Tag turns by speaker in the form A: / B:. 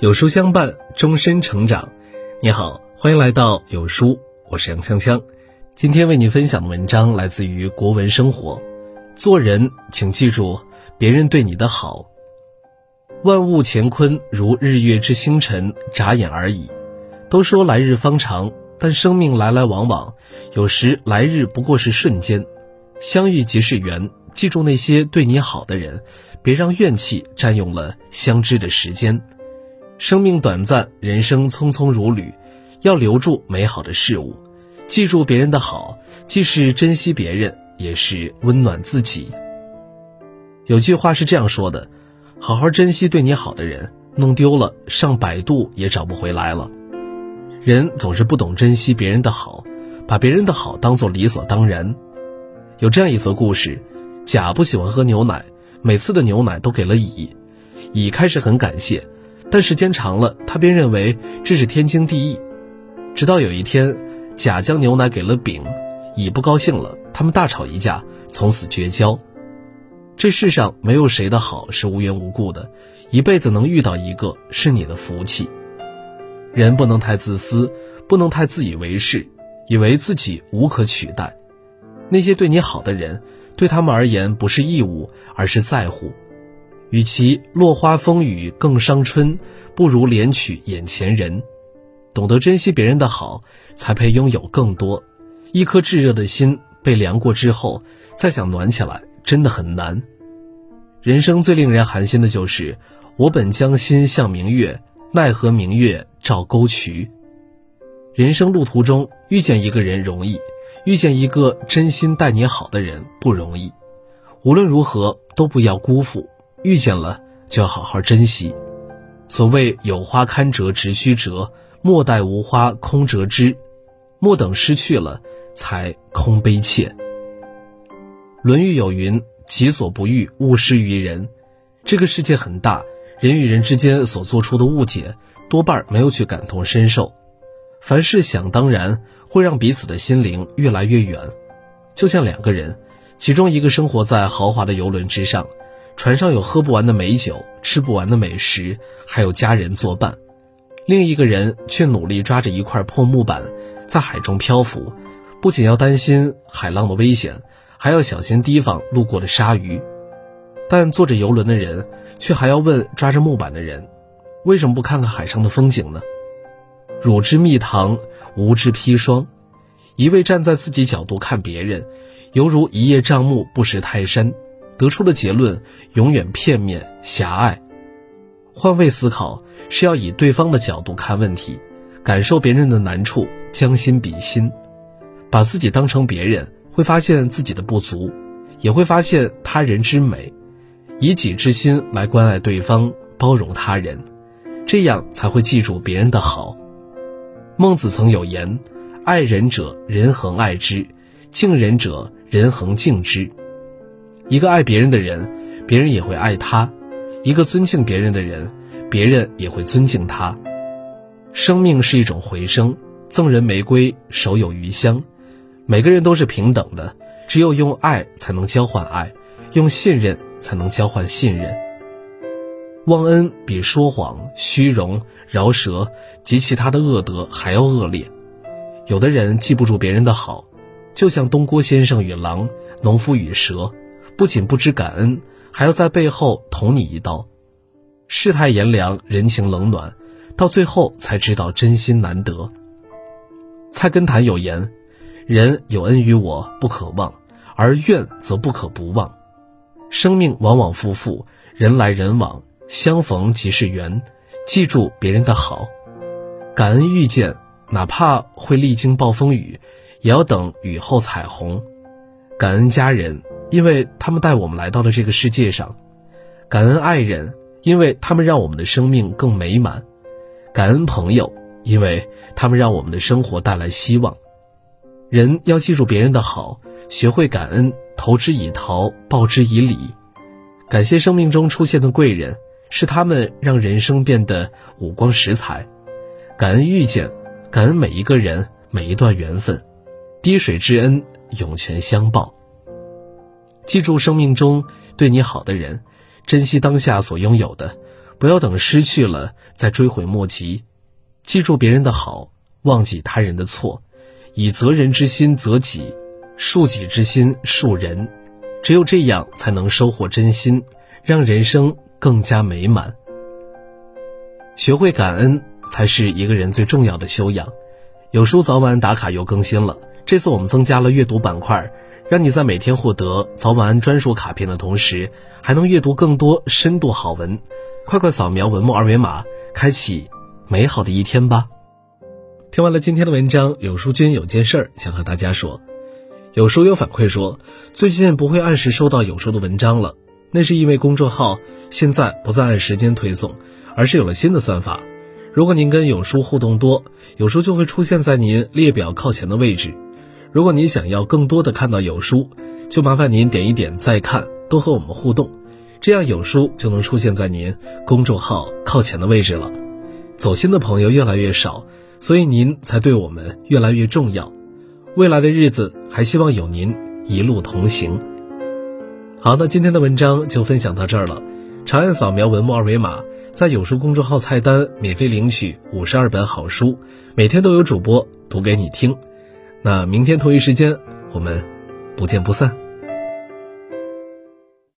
A: 有书相伴，终身成长。你好，欢迎来到有书，我是杨锵锵。今天为您分享的文章来自于国文生活。做人，请记住别人对你的好。万物乾坤如日月之星辰，眨眼而已。都说来日方长，但生命来来往往，有时来日不过是瞬间。相遇即是缘，记住那些对你好的人，别让怨气占用了相知的时间。生命短暂，人生匆匆如旅，要留住美好的事物，记住别人的好，既是珍惜别人，也是温暖自己。有句话是这样说的：好好珍惜对你好的人，弄丢了上百度也找不回来了。人总是不懂珍惜别人的好，把别人的好当做理所当然。有这样一则故事：甲不喜欢喝牛奶，每次的牛奶都给了乙，乙开始很感谢。但时间长了，他便认为这是天经地义。直到有一天，甲将牛奶给了丙，乙不高兴了，他们大吵一架，从此绝交。这世上没有谁的好是无缘无故的，一辈子能遇到一个是你的福气。人不能太自私，不能太自以为是，以为自己无可取代。那些对你好的人，对他们而言不是义务，而是在乎。与其落花风雨更伤春，不如怜取眼前人。懂得珍惜别人的好，才配拥有更多。一颗炙热的心被凉过之后，再想暖起来，真的很难。人生最令人寒心的就是，我本将心向明月，奈何明月照沟渠。人生路途中遇见一个人容易，遇见一个真心待你好的人不容易。无论如何，都不要辜负。遇见了就要好好珍惜。所谓有花堪折直须折，莫待无花空折枝。莫等失去了，才空悲切。《论语》有云：“己所不欲，勿施于人。”这个世界很大，人与人之间所做出的误解，多半没有去感同身受。凡事想当然，会让彼此的心灵越来越远。就像两个人，其中一个生活在豪华的游轮之上。船上有喝不完的美酒，吃不完的美食，还有家人作伴。另一个人却努力抓着一块破木板，在海中漂浮，不仅要担心海浪的危险，还要小心提防路过的鲨鱼。但坐着游轮的人却还要问抓着木板的人：“为什么不看看海上的风景呢？”汝之蜜糖，吾之砒霜。一味站在自己角度看别人，犹如一叶障目不识泰山。得出的结论永远片面狭隘。换位思考是要以对方的角度看问题，感受别人的难处，将心比心，把自己当成别人，会发现自己的不足，也会发现他人之美。以己之心来关爱对方，包容他人，这样才会记住别人的好。孟子曾有言：“爱人者，人恒爱之；敬人者，人恒敬之。”一个爱别人的人，别人也会爱他；一个尊敬别人的人，别人也会尊敬他。生命是一种回声，赠人玫瑰，手有余香。每个人都是平等的，只有用爱才能交换爱，用信任才能交换信任。忘恩比说谎、虚荣、饶舌及其他的恶德还要恶劣。有的人记不住别人的好，就像东郭先生与狼，农夫与蛇。不仅不知感恩，还要在背后捅你一刀，世态炎凉，人情冷暖，到最后才知道真心难得。菜根谭有言：“人有恩于我不可忘，而怨则不可不忘。”生命往往复复，人来人往，相逢即是缘。记住别人的好，感恩遇见，哪怕会历经暴风雨，也要等雨后彩虹。感恩家人。因为他们带我们来到了这个世界上，感恩爱人，因为他们让我们的生命更美满；感恩朋友，因为他们让我们的生活带来希望。人要记住别人的好，学会感恩，投之以桃，报之以李。感谢生命中出现的贵人，是他们让人生变得五光十彩。感恩遇见，感恩每一个人，每一段缘分，滴水之恩，涌泉相报。记住生命中对你好的人，珍惜当下所拥有的，不要等失去了再追悔莫及。记住别人的好，忘记他人的错，以责人之心责己，恕己之心恕人。只有这样，才能收获真心，让人生更加美满。学会感恩，才是一个人最重要的修养。有书早晚打卡又更新了，这次我们增加了阅读板块，让你在每天获得早晚安专属卡片的同时，还能阅读更多深度好文。快快扫描文末二维码，开启美好的一天吧。听完了今天的文章，有书君有件事儿想和大家说。有书友反馈说，最近不会按时收到有书的文章了，那是因为公众号现在不再按时间推送。而是有了新的算法，如果您跟有书互动多，有书就会出现在您列表靠前的位置。如果您想要更多的看到有书，就麻烦您点一点再看，多和我们互动，这样有书就能出现在您公众号靠前的位置了。走心的朋友越来越少，所以您才对我们越来越重要。未来的日子还希望有您一路同行。好，那今天的文章就分享到这儿了，长按扫描文末二维码。在有书公众号菜单免费领取五十二本好书，每天都有主播读给你听。那明天同一时间，我们不见不散。